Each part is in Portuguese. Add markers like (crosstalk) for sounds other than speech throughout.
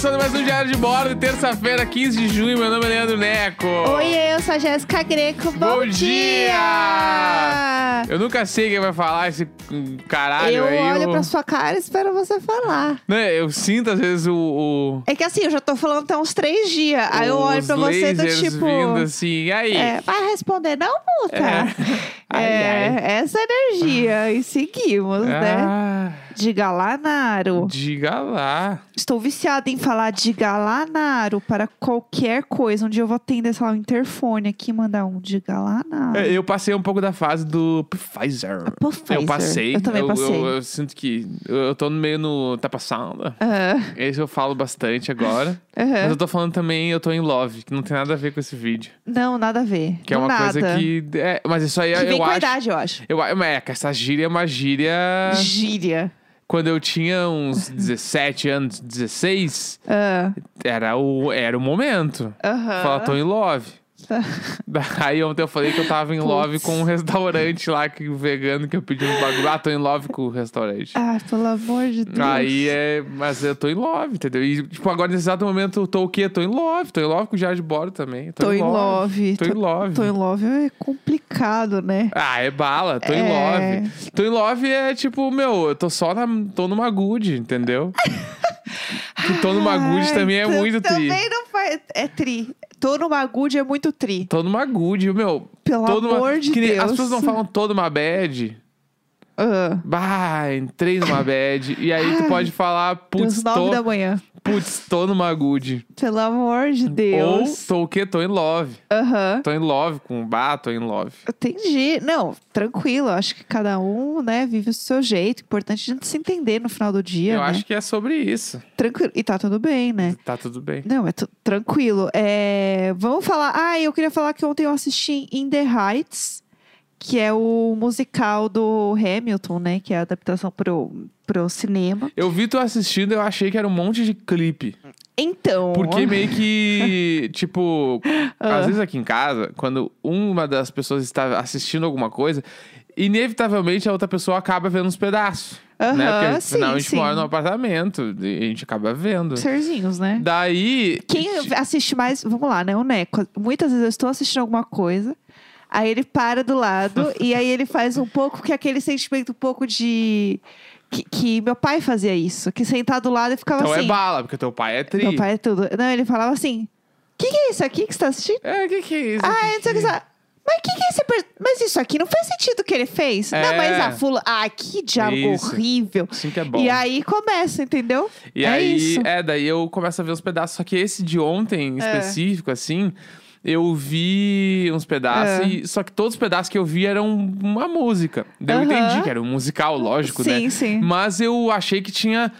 Começando mais um Diário de Bordo, terça-feira, 15 de junho. Meu nome é Leandro Neco. Oi, eu sou a Jéssica Greco. Bom, Bom dia! Eu nunca sei quem vai falar esse caralho Eu aí. olho eu... pra sua cara e espero você falar. Né, eu sinto às vezes o. o... É que assim, eu já tô falando até uns três dias. Aí eu olho pra você do lasers tipo. vindo assim, e aí? É, vai responder, não, puta. É. (laughs) Ai, É, ai. essa energia. E seguimos, né? Ah, Diga lá, Naro. diga lá. Estou viciada em falar diga lá, Naro, para qualquer coisa. Um dia eu vou atender, sei lá, um interfone aqui e mandar um diga lá, Naro. É, Eu passei um pouco da fase do Pfizer. Pfizer. Eu passei. Eu também passei. Eu, eu sinto que eu, eu tô meio no. Tá passando. Ah, Esse eu falo bastante agora. aham. Mas eu tô falando também, eu tô em love, que não tem nada a ver com esse vídeo. Não, nada a ver. Que é uma nada. coisa que. É, mas isso aí Que vem eu com a acho. idade, eu acho. Eu, é, que essa gíria é uma gíria. Gíria. Quando eu tinha uns 17 anos, 16, Ah, era o, era o momento. Aham. Falar, tô em love. Daí ontem eu falei que eu tava em Putz. love com um restaurante lá, que, vegano, que eu pedi um bagulho. Ah, tô em love com o restaurante. Ah, pelo amor de Deus. Aí é. Mas eu tô em love, entendeu? E, tipo, agora nesse exato momento eu tô o quê? Tô em love. Tô em love com o de Bordo também. Tô em love. Tô em love. Tô em love é complicado, né? Ah, é bala, tô em É. love. Tô em love é tipo, meu, eu tô só na. tô numa good, entendeu? (laughs) que tô numa good Ai, também é muito tri. Também não faz. É tri. Tô numa good é muito tri. Tô numa good, meu. Pelo tô numa- amor de que nem- Deus. As pessoas não falam tô numa bad. Ah, Bah, entrei numa bad. E aí tu pode falar, putz, tô, da manhã. putz, tô numa good. Pelo amor de Ou Deus. tô o quê? Tô em love. Aham. Tô em love com bah, tô em love. Entendi. Não, tranquilo. Acho que cada um, né, vive o seu jeito. Importante a gente se entender no final do dia, Eu né? acho que é sobre isso. Tranquilo. E tá tudo bem, né? Tá tudo bem. Não, é tranquilo. É, vamos falar. Ah, eu queria falar que ontem eu assisti In the Heights, que é o musical do Hamilton, né? Que é a adaptação pro, pro cinema. Eu vi tu assistindo, eu achei que era um monte de clipe. Então. Porque meio que, (laughs) tipo, Ah. às vezes aqui em casa, quando uma das pessoas está assistindo alguma coisa, inevitavelmente a outra pessoa acaba vendo uns pedaços. né? Aham, Porque sim, afinal a gente sim. mora num apartamento e a gente acaba vendo. Serzinhos, né? Daí. Quem assiste mais, vamos lá, né? O Neco. Muitas vezes eu estou assistindo alguma coisa, aí ele para do lado (laughs) e aí ele faz um pouco que é aquele sentimento um pouco de. Que, que meu pai fazia isso, que sentar do lado e ficava Então assim. é bala, porque teu pai é tri. Meu pai é tudo. Não, ele falava assim: O que, que é isso aqui que você tá assistindo? É, o que, que é isso? Ah, não sei o que. você- Mas que que é esse per- Mas isso aqui não faz sentido o que ele fez. É. Não, mas a fula. Ah, que diabo Isso. horrível. Assim que é bom. E aí começa, entendeu? E é aí, isso. é, daí eu começo a ver os pedaços. Só que esse de ontem, em É. específico, assim, eu vi uns pedaços. É. e- só que todos os pedaços que eu vi eram uma música. Daí eu entendi que era um musical, lógico, né? Sim, sim. Mas eu achei que tinha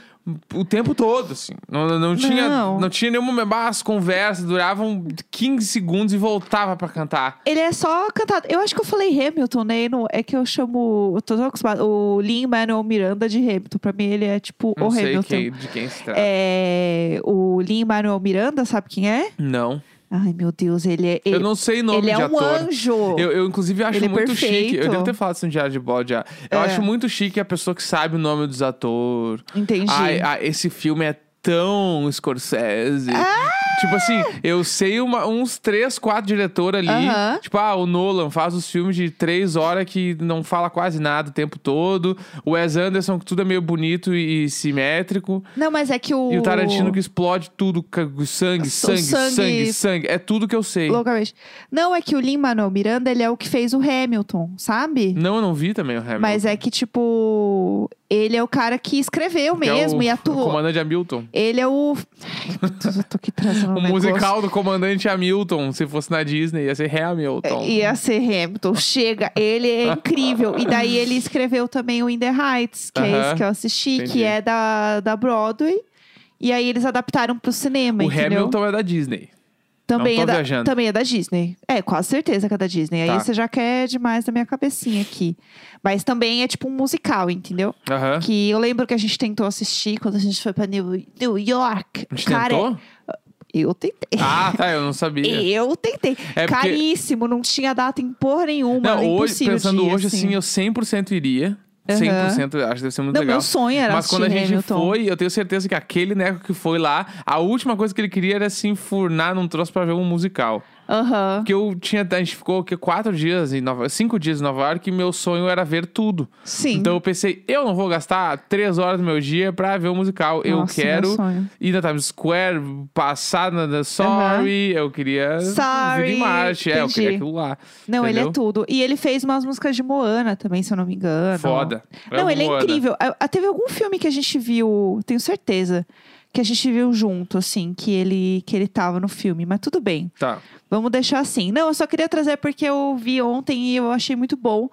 o tempo todo, assim. Não, não, não tinha, Não. não tinha nenhuma. ah, As conversas duravam 15 segundos e voltava pra cantar. Ele é só cantado. Eu acho que eu falei Hamilton, né? Não, é que eu chamo. Eu tô tão acostumada. O Lin Manuel Miranda de Hamilton. Pra mim, ele é tipo Não o sei Hamilton. quem- de quem se trata. É, o Lin Manuel Miranda, sabe quem é? Não. Ai, meu Deus, ele é. Eu Ele, não sei nome ele é um ator. anjo. Eu, eu, inclusive, acho Ele é muito chique. Eu devo ter falado isso no Diário de Bode já. Eu É. acho muito chique a pessoa que sabe o nome dos atores. Entendi. Ai, ai, esse filme é tão Scorsese. Ah! Tipo assim, eu sei uma- uns três, quatro diretores ali. Aham. Tipo, ah, o Nolan faz os filmes de três horas que não fala quase nada o tempo todo. O Wes Anderson, que tudo é meio bonito e simétrico. Não, mas é que o. E o Tarantino que explode tudo, sangue, O sangue, sangue, sangue- sangue, É tudo que eu sei. Loucamente. Não, é que o Lin Manuel Miranda, ele é o que fez o Hamilton, sabe? Não, eu não vi também o Hamilton. Mas é que, tipo, ele é o cara que escreveu Que é mesmo o, e o atuou. comandante Hamilton. Ele é o. Ai, meu Deus, eu tô aqui trazendo (laughs) um O negócio. musical do comandante Hamilton, se fosse na Disney, ia ser Hamilton. Ia ser Hamilton. Chega, ele é incrível. E daí ele escreveu também o In the Heights, que é Aham. esse que eu assisti, Entendi. que é da, da Broadway. E aí eles adaptaram pro cinema, o entendeu? Hamilton é da Disney. Também, é da, viajando. também é da Disney. É, quase certeza que é da Disney. Aí Tá. você já quer demais da minha cabecinha aqui. Mas também é tipo um musical, entendeu? Que eu lembro que a gente tentou assistir quando a gente foi pra New, New York. A gente Cara, tentou? eu tentei. Ah, tá, eu não sabia. (laughs) Eu tentei. É porque- Caríssimo, não tinha data em porra nenhuma. Não, hoje, pensando hoje, assim, eu 100% iria. 100%, acho que deve ser muito Não, legal. meu sonho era Mas quando a gente Hamilton. foi, eu tenho certeza que aquele neco que foi lá, a última coisa que ele queria era se enfurnar num troço pra ver um musical. Aham. Porque eu tinha, a gente ficou que, quatro dias em Nova cinco dias em Nova York e meu sonho era ver tudo. Sim. Então eu pensei, eu não vou gastar três horas do meu dia pra ver um musical. eu Nossa, meu quero ir na Times Square, passar na na Sorry, eu queria Sorry, em Marte, é, eu queria aquilo lá. Não, ele é entendeu? tudo. E ele fez umas músicas de Moana também, se eu não me engano. Foda. Não, Amo ele é Moana. incrível. Ah, ah, Teve algum filme que a gente viu, tenho certeza, que a gente viu junto, assim, que ele, que ele tava no filme. Mas tudo bem, Tá. vamos deixar assim. Não, eu só queria trazer porque eu vi ontem e eu achei muito bom.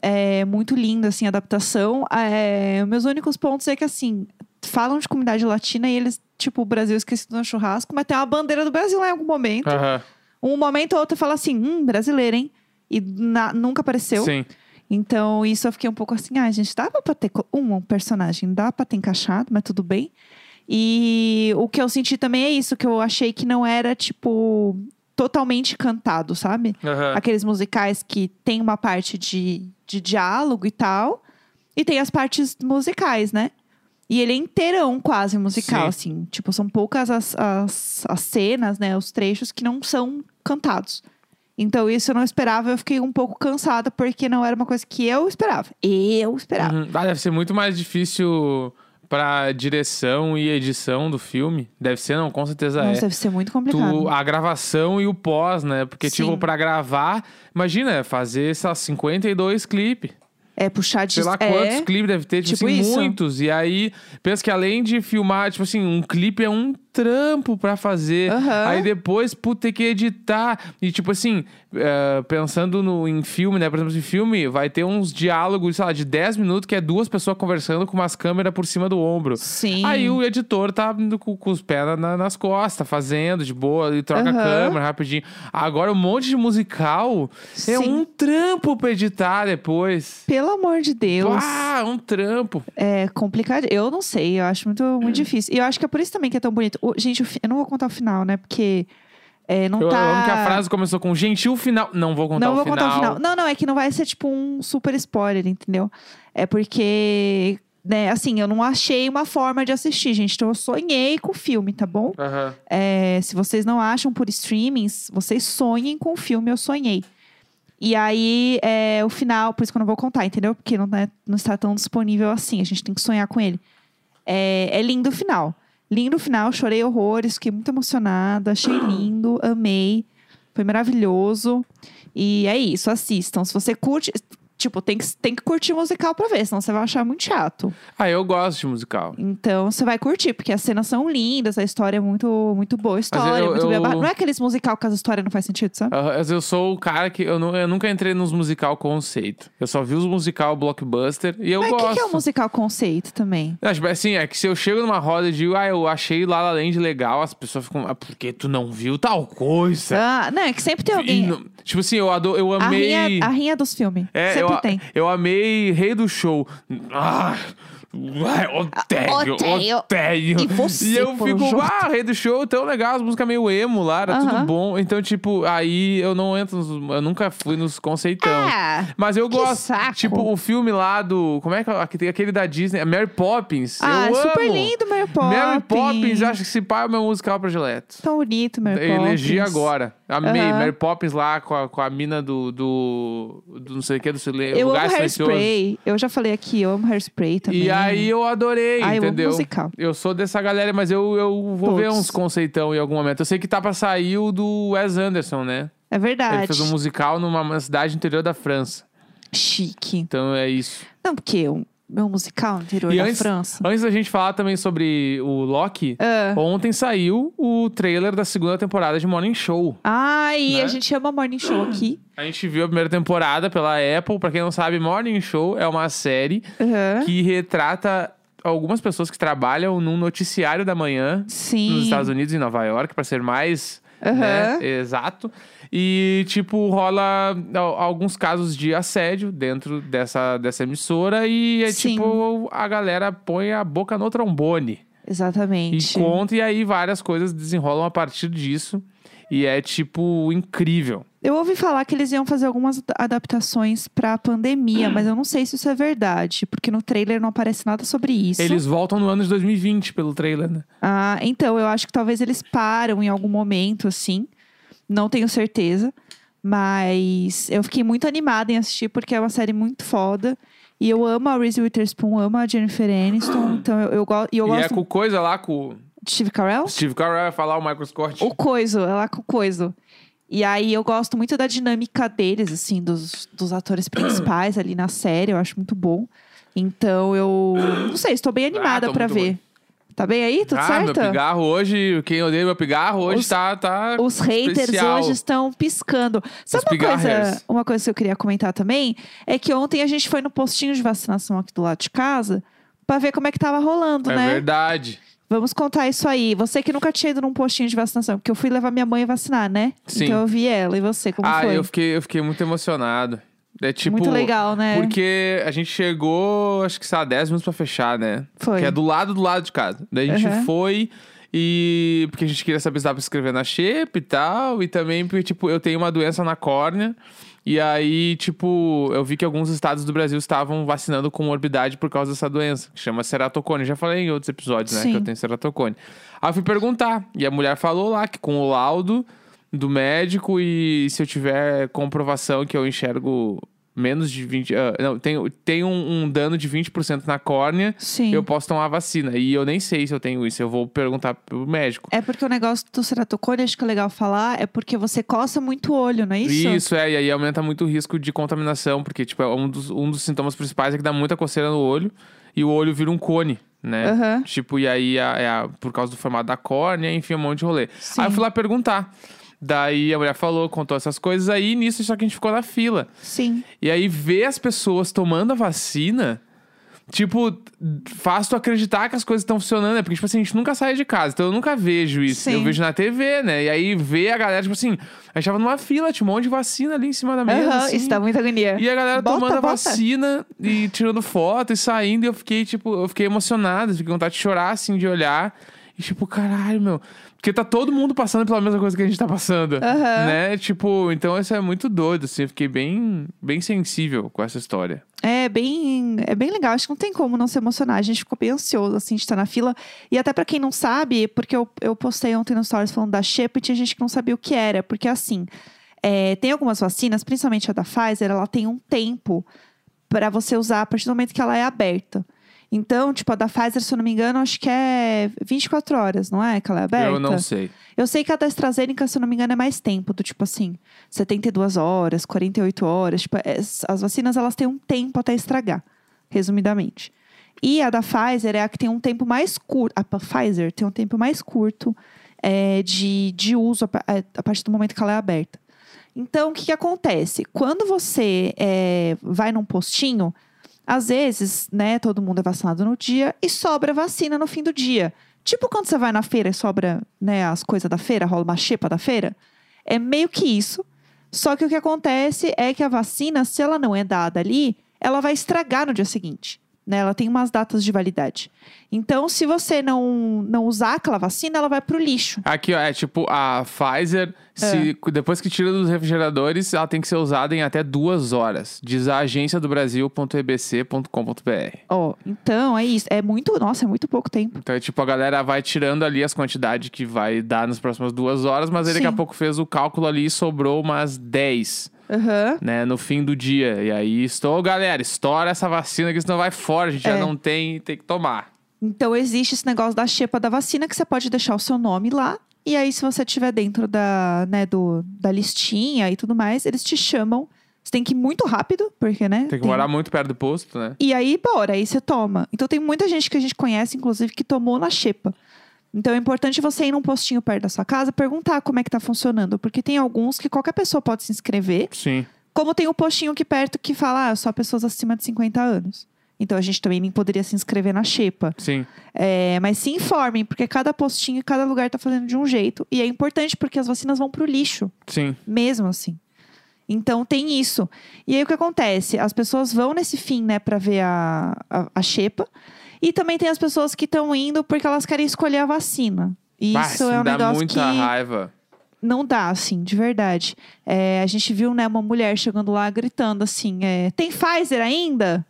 É muito linda, assim, a adaptação. É, meus únicos pontos é que, assim, falam de comunidade latina e eles, tipo, o Brasil esquecido no churrasco, mas tem uma bandeira do Brasil lá em algum momento. Aham. Um momento ou outro fala assim, hum, brasileiro, hein? E na- nunca apareceu. Sim. Então, isso eu fiquei um pouco assim, ah, gente, dava pra ter um, um personagem, dá pra ter encaixado, mas tudo bem. E o que eu senti também é isso, que eu achei que não era, tipo, totalmente cantado, sabe? Aham. Aqueles musicais que tem uma parte de, de diálogo e tal, e tem as partes musicais, né? E ele é inteirão quase musical, assim. Tipo, são poucas as, as, as cenas, né? Os trechos que não são cantados. Então, isso eu não esperava. Eu fiquei um pouco cansada, porque não era uma coisa que eu esperava. Eu esperava. Uhum. Ah, deve ser muito mais difícil pra direção e edição do filme. Deve ser, não, com certeza Nossa, é. deve ser muito complicado. Tu, a gravação e o pós, né? Porque, Sim. tipo, pra gravar, imagina, fazer essas 52 clipes. É puxar de... Sei lá é, quantos clipes deve ter, tipo, tipo assim, isso. muitos. E aí, pensa que além de filmar, tipo assim, um clipe é um trampo pra fazer. Aham. Aí depois, puta, ter que editar. E tipo assim, é, pensando no, em filme, né? Por exemplo, em filme, vai ter uns diálogos, sei lá, de 10 minutos, que é duas pessoas conversando com umas câmeras por cima do ombro. Sim. Aí o editor tá indo com, com os pés na- nas costas, fazendo de boa, e troca a Aham. câmera rapidinho. Agora, um monte de musical é Sim. um trampo pra editar depois. Pelo amor de Deus. Ah, um trampo. É complicado. Eu não sei, eu acho muito, muito difícil. E eu acho que é por isso também que é tão bonito. O- gente, eu não vou contar o final, né? Porque é, não Eu tá. amo que a frase começou com gentil final. Não vou contar não o vou final. contar o final. Não, não, é que não vai ser tipo um super spoiler, entendeu? É porque, né, assim, eu não achei uma forma de assistir, gente. Então eu sonhei com o filme, tá bom? Aham. É, se vocês não acham por streamings, vocês sonhem com o filme, eu sonhei. E aí, é, o final, por isso que eu não vou contar, entendeu? Porque não, é- não está tão disponível assim, a gente tem que sonhar com ele. É, é lindo o final. Lindo o final, chorei horrores, fiquei muito emocionada, achei (clears throat) lindo, amei. Foi maravilhoso. E é isso, assistam. Se você curte. Tipo, tem que, tem que curtir musical pra ver, senão você vai achar muito chato. Ah, eu gosto de musical. Então você vai curtir, porque as cenas são lindas, a história é muito, muito boa. A história, eu- muito bem eu-. Não é aqueles musical que as histórias não faz sentido, sabe? Mas Eu sou o cara que. Eu, nu- eu nunca entrei nos musical conceito. Eu só vi os musical blockbuster e eu Mas o gosto. que, que é o musical conceito também? Não, tipo, assim, é que se eu chego numa roda e digo, ah, eu achei La La Land legal, as pessoas ficam, ah, por que tu não viu tal coisa? Ah, não, é que sempre tem E alguém. não- tipo assim, eu, adoro, eu A amei. rinha, a rinha dos filmes. É, sempre eu, tem. eu amei Rei do Show. Ah, ai, odeio, Odeio. odeio. E você, eu por fico, junto. ah, Rei do Show, tão legal, as músicas meio emo lá, era tudo Aham. bom. Então, tipo, aí eu não entro, nos, eu nunca fui nos conceitão. Ah, Mas eu gosto. saco. Tipo, o filme lá do. Como é que é? Aquele- Aquele da Disney, Mary Poppins. ah, eu super amo. lindo, Mary Poppins. Mary Poppins, acho que esse pai é o meu musical predileto. Tão bonito, Mary Eu Poppins. elegi agora. Amei. Aham. Mary Poppins lá com a, com a mina do, do, do não sei o que, do silêncio. Eu amo. Hairspray. Eu já falei aqui, eu amo Hairspray também. E aí eu adorei, Ah, eu amo entendeu? musical. Eu sou dessa galera, mas eu, eu vou ver Todos. uns conceitão em algum momento. Eu sei que tá pra sair o do Wes Anderson, né? É verdade. Ele fez um musical numa cidade interior da França. Chique. Então é isso. Não, porque o meu musical no interior E antes, França. antes da gente falar também sobre o Loki, Ah. ontem saiu o trailer da segunda temporada de Morning Show. Ai, Né? a gente ama Morning Show aqui. A gente viu a primeira temporada pela Apple. Pra quem não sabe, Morning Show é uma série que retrata algumas pessoas que trabalham num noticiário da manhã Sim. nos Estados Unidos, em Nova York, pra ser mais né, exato. E, tipo, rola al- alguns casos de assédio dentro dessa, dessa emissora e é Sim. tipo, a galera põe a boca no trombone. E Exatamente. conta, e aí várias coisas desenrolam a partir disso. E é, tipo, incrível. Eu ouvi falar que eles iam fazer algumas ad- adaptações pra pandemia, mas eu não sei se isso é verdade, porque no trailer não aparece nada sobre isso. Eles voltam no ano de 2020 pelo trailer, né? Ah, então, eu acho que talvez eles param em algum momento, assim. Não tenho certeza. Mas eu fiquei muito animada em assistir, porque é uma série muito foda. E eu amo a Reese Witherspoon, amo a Jennifer Aniston. (clears throat) Então eu, eu, go- e eu e é gosto com coisa lá, com Steve Carell. Steve Carell vai falar o Michael Scott. O Coiso, é lá com o Coiso. E aí eu gosto muito da dinâmica deles, assim, dos, dos atores (clears throat) principais ali na série. Eu acho muito bom. Então eu. Não sei, estou bem animada Ah, tô pra muito ver. Tá bem aí? Tudo ah, certo? meu pigarro hoje, quem odeia meu pigarro hoje Os- tá, tá Os haters especial. hoje estão piscando. Sabe Os uma coisa, pigarrers. uma coisa que eu queria comentar também? É que ontem a gente foi no postinho de vacinação aqui do lado de casa pra ver como é que tava rolando, É né? verdade. Vamos contar isso aí. Você que nunca tinha ido num postinho de vacinação, porque eu fui levar minha mãe vacinar, né? Sim. Então eu vi ela. E você, como ah, foi? eu fiquei, eu fiquei muito emocionado. É tipo. Muito legal, né? Porque a gente chegou, acho que sei lá, 10 minutos pra fechar, né? Foi. Que é do lado do lado de casa. Daí a gente Uhum. foi e. Porque a gente queria saber se dava pra se inscrever na Shape e tal. E também porque, tipo, eu tenho uma doença na córnea. E aí, tipo, eu vi que alguns estados do Brasil estavam vacinando com morbidade por causa dessa doença, que chama ceratocone. Já falei em outros episódios, né? Sim. Que eu tenho ceratocone. Aí eu fui perguntar. E a mulher falou lá que com o laudo do médico e se eu tiver comprovação que eu enxergo menos de 20. ah, não, tenho, tenho um, um dano de 20% na córnea, Sim. eu posso tomar a vacina. E eu nem sei se eu tenho isso. Eu vou perguntar pro médico. É porque o negócio do ceratocone, acho que é legal falar, é porque você coça muito o olho, não é isso? é, e aí aumenta muito o risco de contaminação, porque, tipo, é um dos, um dos sintomas principais é que dá muita coceira no olho e o olho vira um cone, né? Aham. Tipo, e aí a- é a- por causa do formato da córnea, enfim, um monte de rolê. Sim. Aí eu fui lá perguntar. Daí a mulher falou, contou essas coisas aí, nisso só que a gente ficou na fila. Sim. E aí ver as pessoas tomando a vacina, tipo, faz tu acreditar que as coisas estão funcionando, né? Porque, tipo assim, a gente nunca sai de casa, então eu nunca vejo isso. Sim. Eu vejo na TV, né? E aí ver a galera, tipo assim, a gente tava numa fila, tinha um monte de vacina ali em cima da mesa. Aham, assim. isso dá muita agonia. E a galera Bota, tomando a bota. vacina e tirando foto e saindo, e eu fiquei, tipo, eu fiquei emocionado, fiquei com vontade de chorar, assim, de olhar. E tipo, caralho, meu. Porque tá todo mundo passando pela mesma coisa que a gente tá passando. Aham. Né? Tipo, então isso é muito doido, assim. Eu fiquei bem, bem sensível com essa história. É bem, é bem legal. Acho que não tem como não se emocionar. A gente ficou bem ansioso, assim, de estar na fila. E até pra quem não sabe, porque eu, eu postei ontem no Stories falando da Shep e tinha gente que não sabia o que era. Porque, assim, é, tem algumas vacinas, principalmente a da Pfizer, ela tem um tempo pra você usar a partir do momento que ela é aberta. Então, tipo, a da Pfizer, se eu não me engano, acho que é 24 horas, não é? Que ela é aberta? Eu não sei. Eu sei que a da AstraZeneca, se eu não me engano, é mais tempo, do tipo assim, 72 horas, 48 horas. Tipo, é- as vacinas, elas têm um tempo até estragar, resumidamente. E a da Pfizer é a que tem um tempo mais curto. A Pfizer tem um tempo mais curto é, de, de uso a, a- a partir do momento que ela é aberta. Então, o que, que acontece? Quando você é, vai num postinho, às vezes, né, todo mundo é vacinado no dia e sobra vacina no fim do dia. Tipo quando você vai na feira e sobra, né, as coisas da feira, rola uma xepa da feira. É meio que isso. Só que o que acontece é que a vacina, se ela não é dada ali, ela vai estragar no dia seguinte. Né? Ela tem umas datas de validade. Então, se você não, não usar aquela vacina, ela vai pro lixo. Aqui, ó, é tipo, a Pfizer, se, depois que tira dos refrigeradores, ela tem que ser usada em até duas horas. Diz a agência do Brasil.ebc.com.br. Ó, então é isso. É muito, nossa, é muito pouco tempo. Então, é tipo, a galera vai tirando ali as quantidades que vai dar nas próximas duas horas, mas aí daqui a pouco fez o cálculo ali e sobrou umas 10, Aham. né, no fim do dia. E aí, estou, galera, estoura essa vacina que senão vai fora, a gente já É. não tem, tem que tomar. Então existe esse negócio da xepa da vacina que você pode deixar o seu nome lá. E aí, se você estiver dentro da, né, do, da listinha e tudo mais, eles te chamam. Você tem que ir muito rápido, porque, né? Tem que morar muito perto do posto, né? E aí, bora, aí você toma. Então tem muita gente que a gente conhece, inclusive, que tomou na xepa. Então é importante você ir num postinho perto da sua casa, perguntar como é que tá funcionando. Porque tem alguns que qualquer pessoa pode se inscrever. Sim. Como tem um postinho aqui perto que fala, ah, só pessoas acima de 50 anos. Então a gente também nem poderia se inscrever na xepa. Sim. É, mas se informem, porque cada postinho e cada lugar tá fazendo de um jeito. E é importante porque as vacinas vão pro lixo, Sim. mesmo assim. Então tem isso. E aí o que acontece? As pessoas vão nesse fim, né, pra ver a, a, a xepa. E também tem as pessoas que estão indo porque elas querem escolher a vacina. E Bah, isso é um dá negócio muita que. raiva. não dá, assim, de verdade. É, a gente viu, né, uma mulher chegando lá gritando assim: é, tem Pfizer ainda?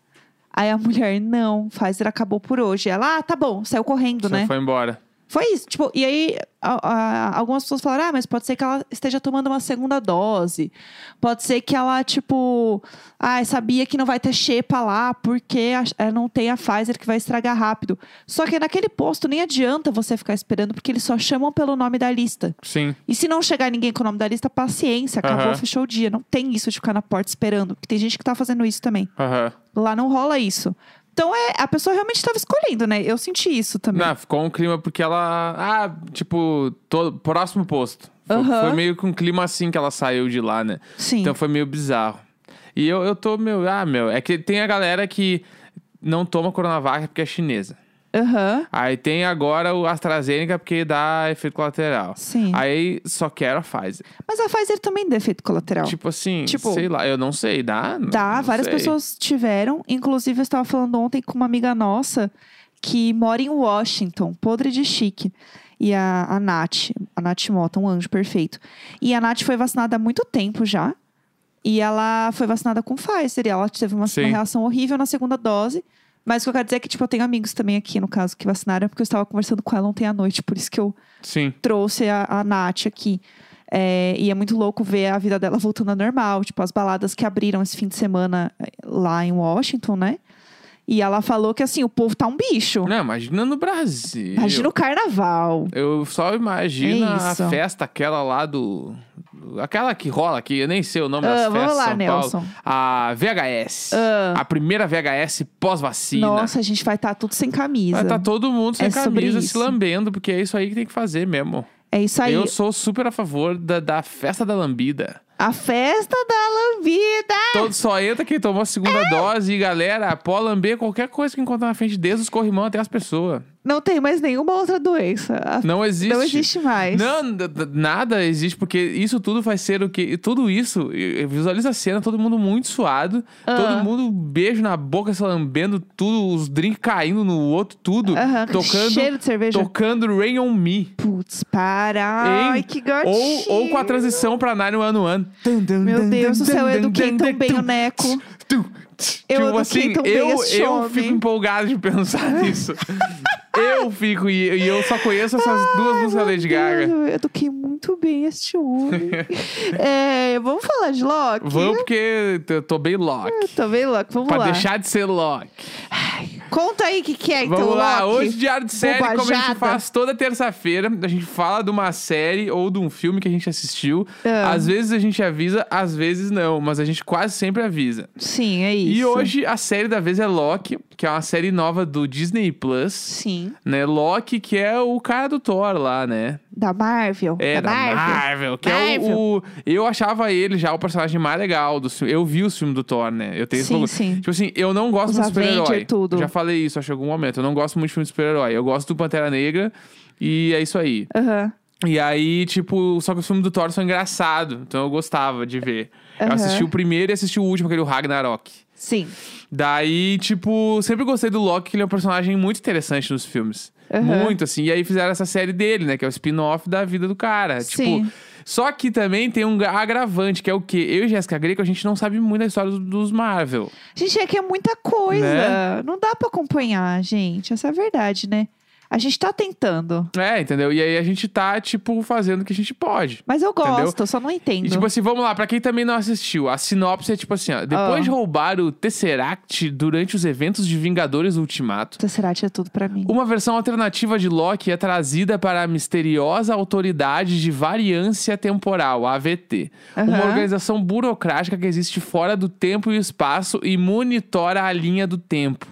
Aí a mulher, não, Pfizer acabou por hoje. Ela, ah, tá bom, saiu correndo, Você né? foi embora. Foi isso. Tipo, e aí a- a- algumas pessoas falaram: ah, mas pode ser que ela esteja tomando uma segunda dose. Pode ser que ela, tipo, ah, sabia que não vai ter xepa lá porque a- eh, não tem a Pfizer que vai estragar rápido. Só que naquele posto nem adianta você ficar esperando, porque eles só chamam pelo nome da lista. Sim. E se não chegar ninguém com o nome da lista, paciência, acabou, Aham. fechou o dia. Não tem isso de ficar na porta esperando. Porque tem gente que tá fazendo isso também. Aham. Lá não rola isso. Então é, a pessoa realmente estava escolhendo, né? Eu senti isso também. Não, ficou um clima porque ela. Ah, tipo, todo, próximo posto. Foi, Aham. foi meio que um clima assim que ela saiu de lá, né? Sim. Então foi meio bizarro. E eu, eu tô, meu, ah, meu, é que tem a galera que não toma Coronavac porque é chinesa. Aham. Aí tem agora o AstraZeneca porque dá efeito colateral. Sim. Aí só quero a Pfizer. Mas a Pfizer também dá efeito colateral. Tipo assim, Tipo- sei lá, eu não sei, dá? Dá, Não várias sei. pessoas tiveram. Inclusive, eu estava falando ontem com uma amiga nossa que mora em Washington, podre de chique. E a, a Nath, a Nath Mota, um anjo perfeito. E a Nath foi vacinada há muito tempo já. E ela foi vacinada com Pfizer. E ela teve uma, uma reação horrível na segunda dose. Mas o que eu quero dizer é que, tipo, eu tenho amigos também aqui, no caso, que vacinaram, porque eu estava conversando com ela ontem à noite. Por isso que eu Sim. trouxe a, a Nath aqui. É, e é muito louco ver a vida dela voltando ao normal. Tipo, as baladas que abriram esse fim de semana eh, lá em Washington, né? E ela falou que, assim, o povo tá um bicho. Não, imagina no Brasil. Imagina o carnaval. Eu só imagino É a festa aquela lá do. Aquela que rola aqui, eu nem sei o nome das Ah, festas. vamos lá, São Nelson. Paulo. A VHS. Ah. A primeira VHS pós-vacina. Nossa, a gente vai estar tudo sem camisa. Vai tá todo mundo sem É camisa se lambendo, porque é isso aí que tem que fazer mesmo. É isso aí. Eu sou super a favor da, da festa da lambida. A festa da lambida. Todo, só entra quem tomou a segunda É. dose e galera, pode lamber qualquer coisa que encontrar na frente, desde os corrimão até as pessoas. Não tem mais nenhuma outra doença. Não existe. Não existe mais. Não, nada existe, porque isso tudo vai ser o quê? Tudo isso, visualiza a cena, todo mundo muito suado, Ah. todo mundo beijo na boca, se lambendo, tudo, os drinks caindo no outro, tudo. Aham, tocando, cheiro de cerveja. tocando Rain on Me. Putz, para. Hein? Ai, que gatinho. Ou, ou com a transição pra Nine One One. Meu Deus do céu, eu eduquei tão bem o Neco. (laughs) Eu tipo assim, eu, eu fico empolgado de pensar (laughs) nisso. eu fico, e, e eu só conheço essas duas músicas da Lady Gaga. Eu eduquei muito bem este homem. (laughs) É, vamos falar de Loki? Vamos porque eu tô bem lock. Tô bem louco, vamos Pra lá. deixar de ser lock. Conta aí o que, que é, então, Vamos lá, Loki. hoje diário de série, como a gente Bobajada. faz toda terça-feira, a gente fala de uma série ou de um filme que a gente assistiu. Ah. Às vezes a gente avisa, às vezes não, mas a gente quase sempre avisa. Sim, é isso. E hoje a série da vez é Loki, que é uma série nova do Disney Plus. Sim, Né, Loki, que é o cara do Thor lá, né? Da Marvel. É, da Marvel. que é Marvel. o, o- Eu achava ele já o personagem mais legal do filme. Eu vi os filmes do Thor, né? Eu tenho esse Sim, bagulho. sim. Tipo assim, eu não gosto Os muito de super-herói. Já falei isso, acho que em algum momento. Eu não gosto muito de filme de super-herói. Eu gosto do Pantera Negra e é isso aí. Aham. E aí, tipo, só que os filmes do Thor são engraçados. Então eu gostava de ver. Eu Aham. assisti o primeiro e assisti o último, aquele Ragnarok. Sim. Daí, tipo, sempre gostei do Loki, que ele é um personagem muito interessante nos filmes. Aham. Muito, assim. E aí fizeram essa série dele, né? Que é o spin-off da vida do cara. Sim. Tipo. Só que também tem um agravante, que é o quê? Eu e Jéssica Greco, a gente não sabe muito da história do- dos Marvel. Gente, é que é muita coisa. Né? Não dá pra acompanhar, gente. Essa é a verdade, né? A gente tá tentando. É, entendeu? E aí a gente tá, tipo, fazendo o que a gente pode. Mas eu gosto, Entendeu? eu só não entendo. E tipo assim, vamos lá, pra quem também não assistiu, a sinopse é tipo assim, ó. Depois Ah. de roubar o Tesseract durante os eventos de Vingadores Ultimato, Tesseract é tudo pra mim. Uma versão alternativa de Loki é trazida para a misteriosa Autoridade de Variância Temporal, AVT. Uma Aham. organização burocrática que existe fora do tempo e espaço e monitora a linha do tempo.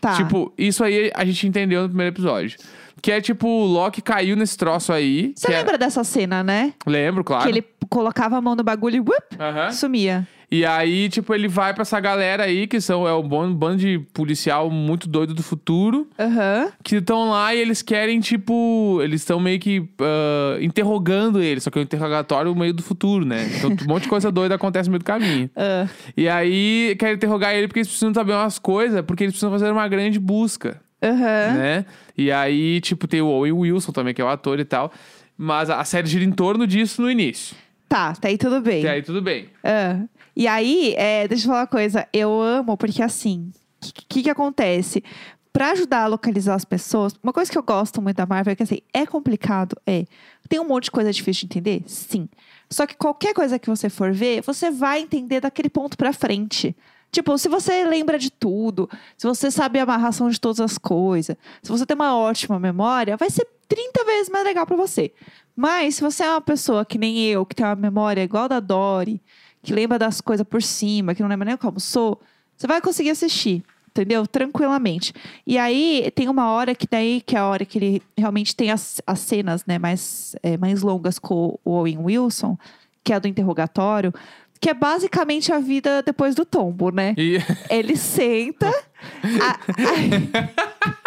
Tá. Tipo, isso aí a gente entendeu no primeiro episódio. Que é tipo, o Loki caiu nesse troço aí. Você que é- lembra dessa cena, né? Lembro, claro. Que ele colocava a mão no bagulho e Aham. sumia. E aí, tipo, ele vai pra essa galera aí, que são é um bando de policial muito doido do futuro. Aham. que estão lá e eles querem, tipo. Eles estão meio que ah, interrogando ele, só que é um interrogatório meio do futuro, né? Então um monte de coisa doida acontece no meio do caminho. (laughs) Ah, E aí querem interrogar ele porque eles precisam saber umas coisas, porque eles precisam fazer uma grande busca, Aham. né? E aí, tipo, tem o Owen Wilson também, que é o ator e tal. Mas a série gira em torno disso no início. Tá, tá aí tudo bem. E aí tudo bem. Ah, E aí, é, deixa eu falar uma coisa. Eu amo, porque assim, o que, que, que acontece? Pra ajudar a localizar as pessoas, uma coisa que eu gosto muito da Marvel é que assim, é complicado, é. Tem um monte de coisa difícil de entender? Sim. Só que qualquer coisa que você for ver, você vai entender daquele ponto pra frente. Tipo, se você lembra de tudo, se você sabe a amarração de todas as coisas, se você tem uma ótima memória, vai ser 30 vezes mais legal pra você. Mas se você é uma pessoa que nem eu, que tem uma memória igual da Dory, que lembra das coisas por cima, que não lembra nem como sou, você vai conseguir assistir, entendeu? Tranquilamente. E aí tem uma hora que daí, que é a hora que ele realmente tem as, as cenas né, mais, é, mais longas com o Owen Wilson, que é a do interrogatório, que é basicamente a vida depois do tombo, né? E Ele senta. (laughs) a- a-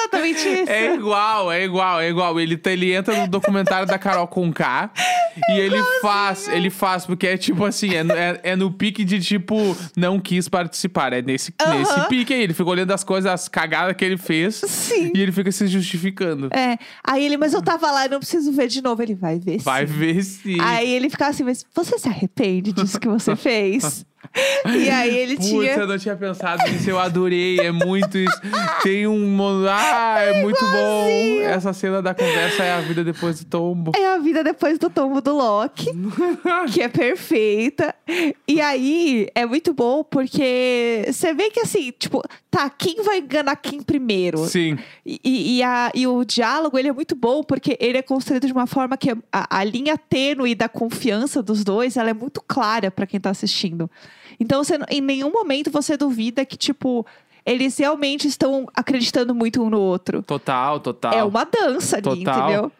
exatamente isso. é igual, é igual, é igual. Ele, tá- ele entra no documentário da Carol Conká e ele faz, ele faz, porque é tipo assim, é, no- é, é no pique de tipo, não quis participar. É nesse, Aham. nesse pique aí. Ele fica olhando as coisas, as cagadas que ele fez. Sim. E ele fica se justificando. É. Aí ele, mas eu tava lá e não preciso ver de novo. Ele vai ver Vai sim. ver se. Aí ele ficava assim, mas você se arrepende disso que você (laughs) fez? (laughs) e aí ele Putz, tinha. eu não tinha pensado nisso, eu adorei, é muito isso. (laughs) Tem um. Ah, é muito bom. Essa cena da conversa é a vida depois do tombo. É a vida depois do tombo do Loki, (laughs) que é perfeita. E aí é muito bom porque você vê que assim, tipo, tá, quem vai enganar quem primeiro? Sim. E, e- a- e o diálogo ele é muito bom porque ele é construído de uma forma que a, a linha tênue da confiança dos dois ela é muito clara pra quem tá assistindo. Então, você, em nenhum momento você duvida que, tipo, eles realmente estão acreditando muito um no outro. Total, total. É uma dança ali, Total. entendeu?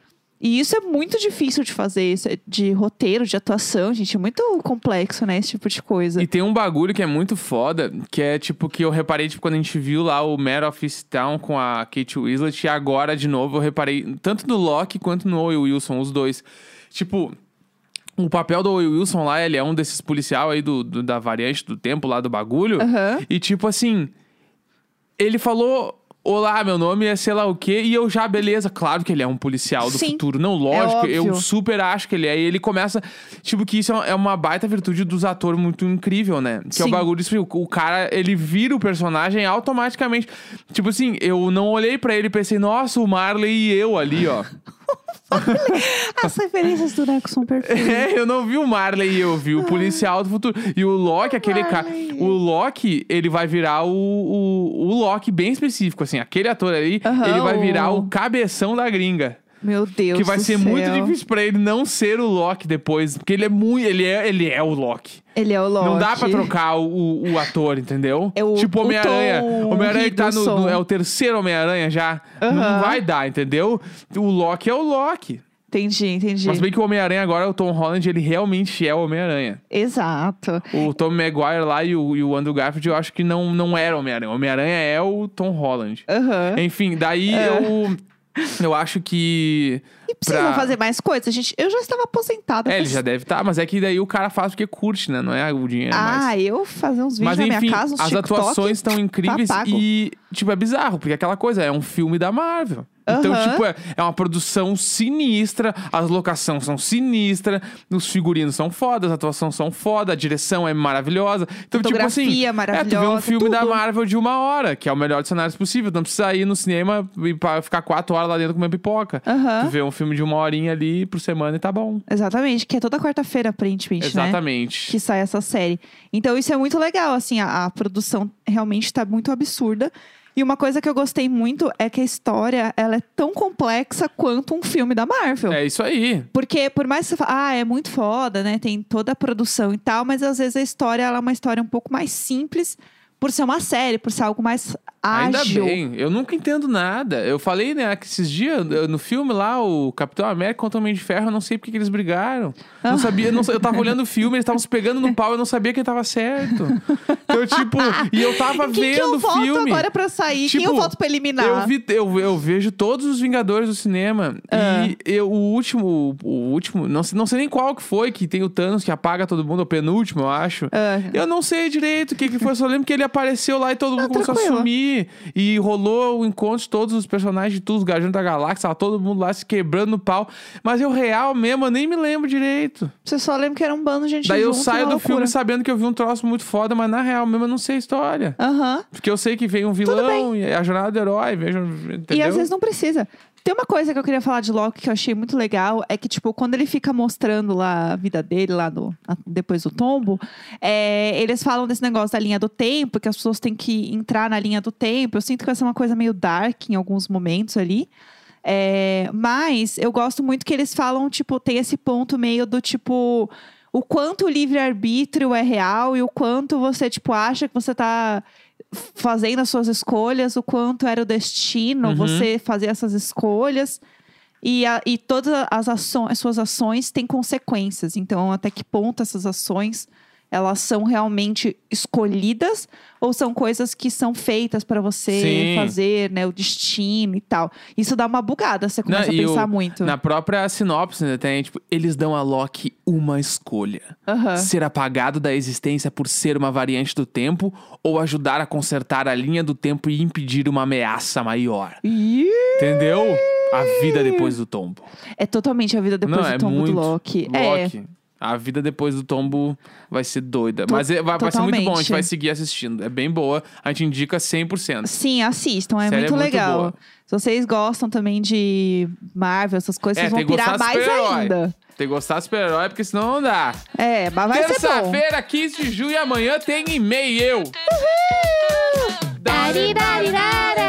E isso é muito difícil de fazer, isso é de roteiro, de atuação, gente. É muito complexo, né? Esse tipo de coisa. E tem um bagulho que é muito foda, que é tipo que eu reparei tipo, quando a gente viu lá o Mare of Easttown com a Kate Winslet, e agora de novo eu reparei tanto no Loki quanto no Owen Wilson, os dois. Tipo, o papel do Wilson lá, ele é um desses policial aí do, do- da variante do tempo lá do bagulho. Aham. E tipo assim, ele falou. Olá, meu nome é sei lá o quê, e eu já, beleza, claro que ele é um policial do Sim. futuro. Não, lógico, eu óbvio. super acho que ele é. E ele começa, tipo, que isso é uma baita virtude dos atores muito incrível, né? Que é o Sim. bagulho, assim, o, o cara, ele vira o personagem automaticamente. Tipo assim, eu não olhei pra ele e pensei, nossa, o Marley e eu ali, ó. (laughs) (laughs) As referências do Neco são perfeitas. É, eu não vi o Marley eu vi o policial do futuro. E o Loki, aquele cara. O Loki, ele vai virar o, o, o Loki bem específico, assim. Aquele ator ali, Aham, ele vai virar o- o cabeção da gringa. Meu Deus que vai ser céu. muito difícil pra ele não ser o Loki depois. Porque ele é muito. Ele é, ele é o Loki. Ele é o Loki. Não dá pra trocar o, o, ator, entendeu? É o- tipo o Homem-Aranha. Homem-Aranha que tá no, no- É o terceiro Homem-Aranha já. Não Aham. vai dar, entendeu? O Loki é o Loki. Entendi, entendi. Mas bem que o Homem-Aranha agora, o Tom Holland, ele realmente é o Homem-Aranha. Exato. O Tom Maguire lá e o, e o Andrew Garfield, eu acho que não, não era o Homem-Aranha. O Homem-Aranha é o Tom Holland. Aham. Enfim, daí É. eu. Eu acho que. E precisam pra- fazer mais coisas, gente. Eu já estava aposentada. É, ele já deve estar, mas é que daí o cara faz porque curte, né? Não é o dinheiro mais. Ah, eu fazer uns vídeos Mas na enfim, minha casa, uns as TikTok. atuações estão incríveis tá e, tipo, é bizarro, porque aquela coisa é um filme da Marvel. Então, Aham. tipo, é, é uma produção sinistra, as locações são sinistras, os figurinos são foda, as atuações são foda, a direção é maravilhosa. Então, tipo assim, Fotografia é, tu vê um maravilhosa, filme da tudo. Marvel de uma hora, que é o melhor dos cenários possível. Não precisa ir no cinema e ficar quatro horas lá dentro comendo pipoca. Aham. Tu vê um filme de uma horinha ali por semana e tá bom. Exatamente, que é toda quarta-feira, aparentemente, né? Exatamente. Que sai essa série. Então, isso é muito legal, assim, a, a produção realmente tá muito absurda. E uma coisa que eu gostei muito é que a história, ela é tão complexa quanto um filme da Marvel. É isso aí. Porque por mais que você fale, ah, é muito foda, né? Tem toda a produção e tal, mas às vezes a história ela é uma história um pouco mais simples por ser uma série, por ser algo mais Ainda ágil. bem, eu nunca entendo nada. Eu falei, né, que esses dias, eu- no filme lá, o Capitão América contra o Homem de Ferro, eu não sei porque que eles brigaram. Ah. Não sabia, não, eu tava olhando o filme, eles estavam se pegando no (laughs) pau, eu não sabia quem tava certo. Então, tipo, e eu tava (laughs) Quem que vendo eu o voto filme. agora pra sair? Quem Tipo, eu voto pra eliminar? Eu, vi, eu, eu vejo todos os Vingadores do cinema. Ah. E eu, o último, o último, não sei, não sei nem qual que foi, que tem o Thanos que apaga todo mundo, é o penúltimo, eu acho. Ah. Eu não sei direito o que, que foi, só lembro que ele apareceu lá e todo mundo Ah, começou a tranquilo. E rolou o encontro de todos os personagens de todos os Guardiões da Galáxia, tava todo mundo lá se quebrando no pau. Mas eu real mesmo, eu nem me lembro direito. Você só lembra que era um bando de gente Daí eu junto, saio uma do filme loucura. sabendo que eu vi um troço muito foda, mas na real mesmo eu não sei a história. Aham. Porque eu sei que vem um vilão a jornada do herói, entendeu? E às vezes não precisa. Tem uma coisa que eu queria falar de Loki que eu achei muito legal, é que, tipo, quando ele fica mostrando lá a vida dele, lá no, depois do tombo, é, eles falam desse negócio da linha do tempo, que as pessoas têm que entrar na linha do tempo. Eu sinto que vai ser uma coisa meio dark em alguns momentos ali. É, mas eu gosto muito que eles falam, tipo, tem esse ponto meio do tipo. O quanto o livre-arbítrio é real e o quanto você, tipo, acha que você tá fazendo as suas escolhas, o quanto era o destino Uhum. você fazer essas escolhas. E, a- e todas as, ações, as suas ações têm consequências. Então, até que ponto essas ações elas são realmente escolhidas ou são coisas que são feitas para você Sim. fazer, né? O destino e tal. Isso dá uma bugada, você começa Não, a pensar o- muito. Na própria sinopse, né, tem, tipo, eles dão a Loki uma escolha. Aham. Ser apagado da existência por ser uma variante do tempo ou ajudar a consertar a linha do tempo e impedir uma ameaça maior. Entendeu? A vida depois do tombo. É totalmente a vida depois Não, do é tombo do Loki. É. A vida depois do tombo vai ser doida. Mas é- vai, vai ser muito bom, a gente vai seguir assistindo. É bem boa. A gente indica 100%. Sim, assistam, é Série muito é muito legal. boa. Se vocês gostam também de Marvel, essas coisas, É, vocês vão pirar mais ainda. Tem que gostar de super-herói, porque senão não dá. É, mas vai ser bom. Terça-feira, 15 de julho, e amanhã tem e-mail. Dari, dari, dari.